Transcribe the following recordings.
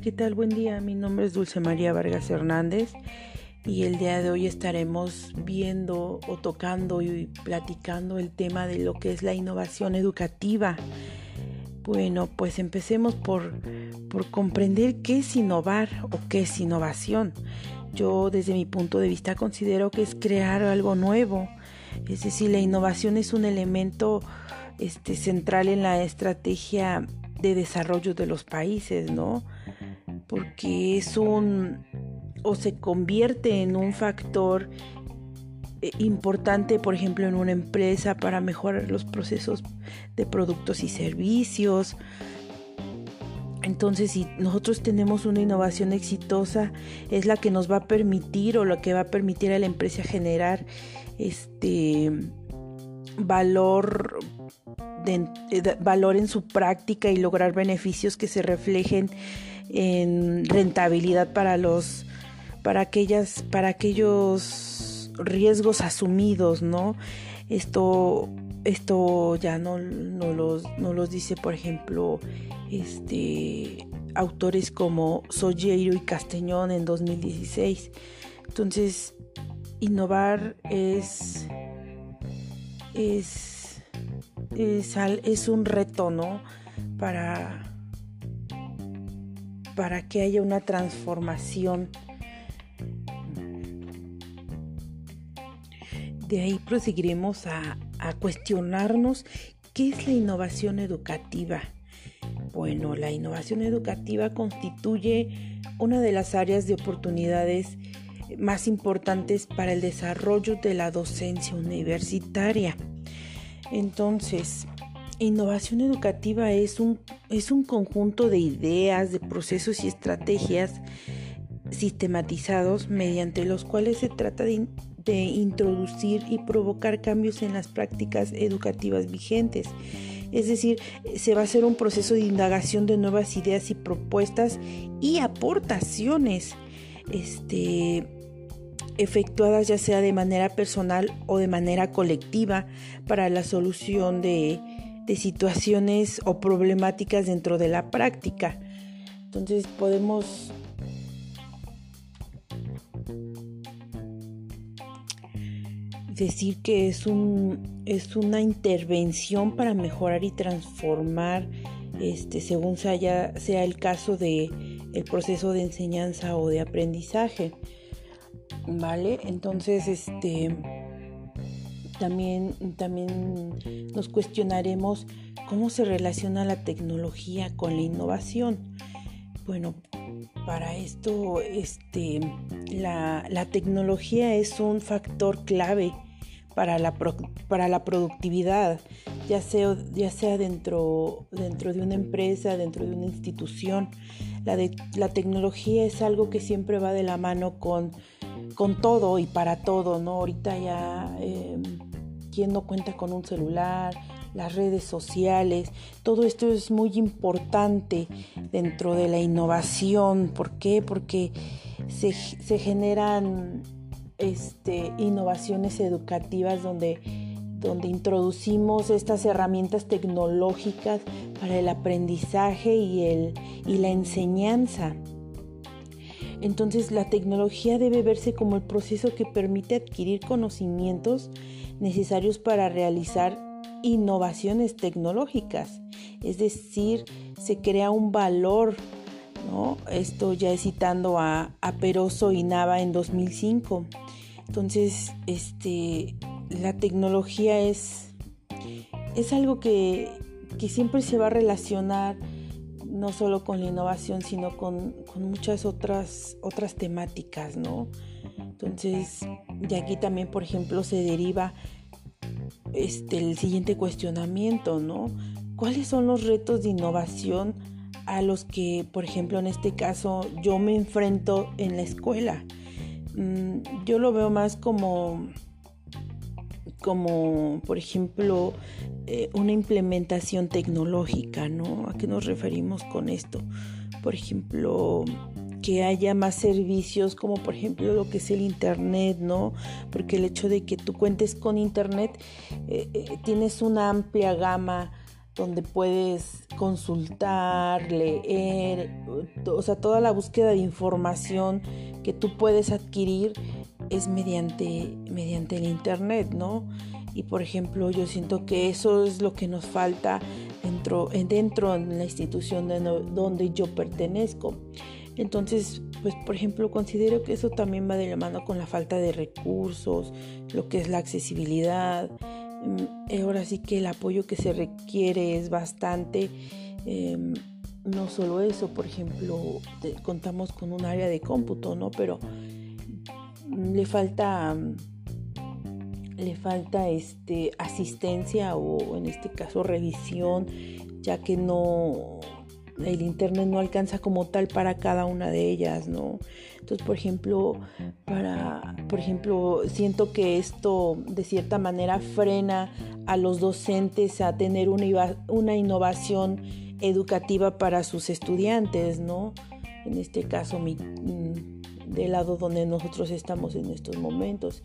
¿qué tal? Buen día. Mi nombre es Dulce María Vargas Hernández y el día de hoy estaremos viendo o tocando y platicando el tema de lo que es la innovación educativa. Bueno, pues empecemos por, por comprender qué es innovar o qué es innovación. Yo desde mi punto de vista considero que es crear algo nuevo. Es decir, la innovación es un elemento este, central en la estrategia de desarrollo de los países, ¿no? Porque es un o se convierte en un factor eh, importante, por ejemplo, en una empresa para mejorar los procesos de productos y servicios. Entonces, si nosotros tenemos una innovación exitosa, es la que nos va a permitir o lo que va a permitir a la empresa generar este valor de, valor en su práctica y lograr beneficios que se reflejen en rentabilidad para los para aquellas para aquellos riesgos asumidos no esto esto ya no, no, los, no los dice por ejemplo este autores como Sollero y Castellón en 2016 entonces innovar es es es, un reto, ¿no? Para, para que haya una transformación. De ahí proseguiremos a, a cuestionarnos qué es la innovación educativa. Bueno, la innovación educativa constituye una de las áreas de oportunidades más importantes para el desarrollo de la docencia universitaria. Entonces, innovación educativa es un, es un conjunto de ideas, de procesos y estrategias sistematizados mediante los cuales se trata de, de introducir y provocar cambios en las prácticas educativas vigentes. Es decir, se va a hacer un proceso de indagación de nuevas ideas y propuestas y aportaciones. Este, efectuadas ya sea de manera personal o de manera colectiva para la solución de, situaciones o problemáticas dentro de la práctica. Entonces podemos decir que es, un, es una intervención para mejorar y transformar este, según sea, sea el caso de el proceso de enseñanza o de aprendizaje. ¿vale? Entonces, este, también, también nos cuestionaremos cómo se relaciona la tecnología con la innovación. Bueno, para esto, este, la, tecnología es un factor clave para la, para la productividad, ya sea, ya sea dentro, dentro de una empresa, dentro de una institución. La, de, la tecnología es algo que siempre va de la mano con con todo y para todo, ¿no? Ahorita ya, eh, ¿quién no cuenta con un celular? Las redes sociales, todo esto es muy importante dentro de la innovación. ¿Por qué? Porque se, generan este, innovaciones educativas donde, donde introducimos estas herramientas tecnológicas para el aprendizaje y, el, y la enseñanza. Entonces la tecnología debe verse como el proceso que permite adquirir conocimientos necesarios para realizar innovaciones tecnológicas. Es decir, se crea un valor, ¿no? Esto ya es citando a, a Peroso y Nava en 2005. Entonces, este, la tecnología es, es algo que, que siempre se va a relacionar no solo con la innovación, sino con, muchas otras, otras temáticas, ¿no? Entonces, de aquí también, por ejemplo, se deriva este, el siguiente cuestionamiento, ¿no? ¿Cuáles son los retos de innovación a los que, por ejemplo, en este caso, yo me enfrento en la escuela? Mm, yo lo veo más como como por ejemplo eh, una implementación tecnológica, ¿no? ¿A qué nos referimos con esto? Por ejemplo, que haya más servicios como por ejemplo lo que es el internet, ¿no? Porque el hecho de que tú cuentes con internet, eh, eh, tienes una amplia gama donde puedes consultar, leer, o sea, toda la búsqueda de información que tú puedes adquirir es mediante, mediante el Internet, ¿no? Y por ejemplo, yo siento que eso es lo que nos falta dentro, dentro de la institución de donde yo pertenezco. Entonces, pues por ejemplo, considero que eso también va de la mano con la falta de recursos, lo que es la accesibilidad. Mm, ahora sí que el apoyo que se requiere es bastante. Em, no solo eso, por ejemplo, contamos con un área de cómputo, ¿no? Pero le falta le falta este asistencia o en este caso revisión ya que no el internet no alcanza como tal para cada una de ellas, ¿no? Entonces, por ejemplo, para por ejemplo, siento que esto de cierta manera frena a los docentes a tener una, una innovación educativa para sus estudiantes, ¿no? En este caso, mi, mm, del lado donde nosotros estamos en estos momentos.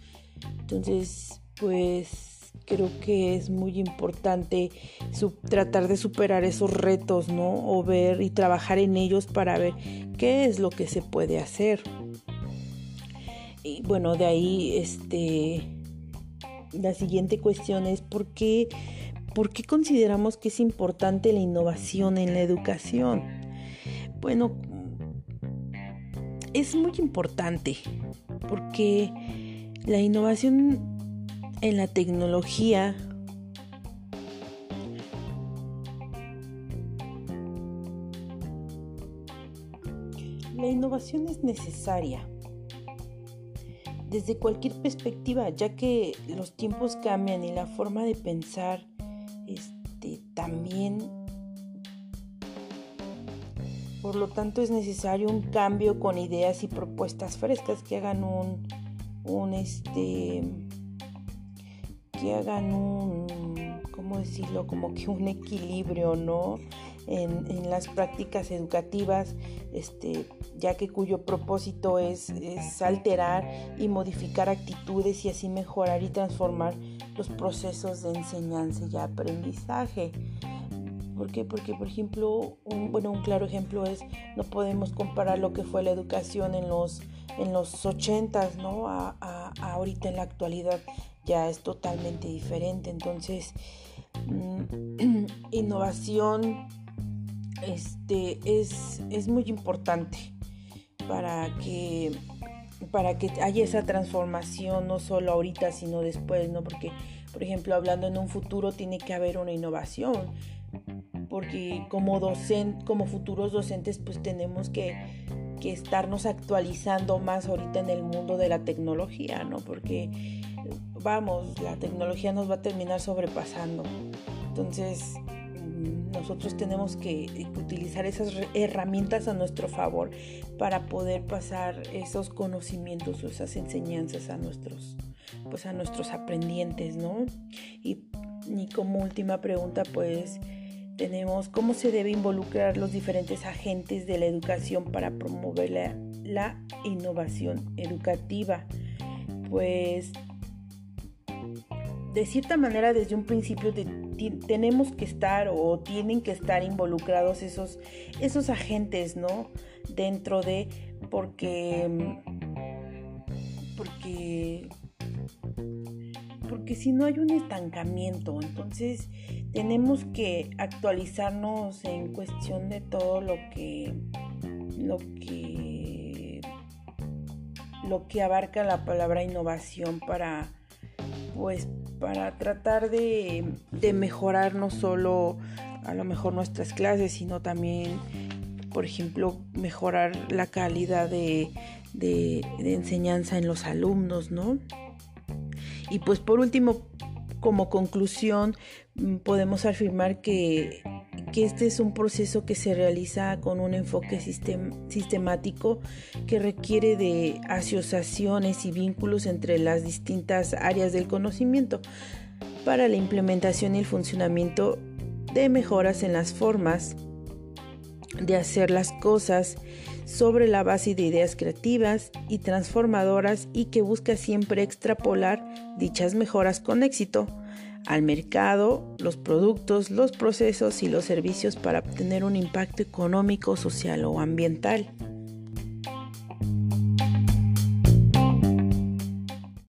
Entonces, pues creo que es muy importante tratar de superar esos retos, ¿no? O ver y trabajar en ellos para ver qué es lo que se puede hacer. Y bueno, de ahí, este, la siguiente cuestión es por qué, por qué consideramos que es importante la innovación en la educación. Bueno, es muy importante porque la innovación en la tecnología La innovación es necesaria desde cualquier perspectiva, ya que los tiempos cambian y la forma de pensar este, también. Por lo tanto, es necesario un cambio con ideas y propuestas frescas que hagan un, un este, que hagan un, ¿cómo decirlo? Como que un equilibrio, ¿no? En, las prácticas educativas, este, ya que cuyo propósito es, es, alterar y modificar actitudes y así mejorar y transformar los procesos de enseñanza y aprendizaje. ¿Por qué? Porque, por ejemplo, un, bueno, un claro ejemplo es, no podemos comparar lo que fue la educación en los, en los 80s, ¿no? A, a, ahorita en la actualidad ya es totalmente diferente. Entonces, mm, innovación este, es, es, muy importante para que, para que haya esa transformación, no solo ahorita, sino después, ¿no? Porque, por ejemplo, hablando en un futuro, tiene que haber una innovación. Porque como docente, como futuros docentes, pues tenemos que, que estarnos actualizando más ahorita en el mundo de la tecnología, ¿no? Porque vamos, la tecnología nos va a terminar sobrepasando. Entonces, nosotros tenemos que utilizar esas herramientas a nuestro favor para poder pasar esos conocimientos o esas enseñanzas a nuestros, pues a nuestros aprendientes, ¿no? Y, como última pregunta, pues tenemos cómo se debe involucrar los diferentes agentes de la educación para promover la, la innovación educativa. Pues de cierta manera desde un principio tenemos que estar o tienen que estar involucrados esos, esos agentes, ¿no? Dentro de, porque, porque, porque si no hay un estancamiento, entonces tenemos que actualizarnos en cuestión de todo lo que, lo que, lo que abarca la palabra innovación para, pues, para tratar de, mejorar no solo a lo mejor nuestras clases, sino también, por ejemplo, mejorar la calidad de, de, enseñanza en los alumnos, ¿no? Y pues por último, como conclusión, podemos afirmar que que este es un proceso que se realiza con un enfoque sistemático que requiere de asociaciones y vínculos entre las distintas áreas del conocimiento para la implementación y el funcionamiento de mejoras en las formas de hacer las cosas sobre la base de ideas creativas y transformadoras y que busca siempre extrapolar dichas mejoras con éxito al mercado los productos, los procesos y los servicios para obtener un impacto económico, social o ambiental.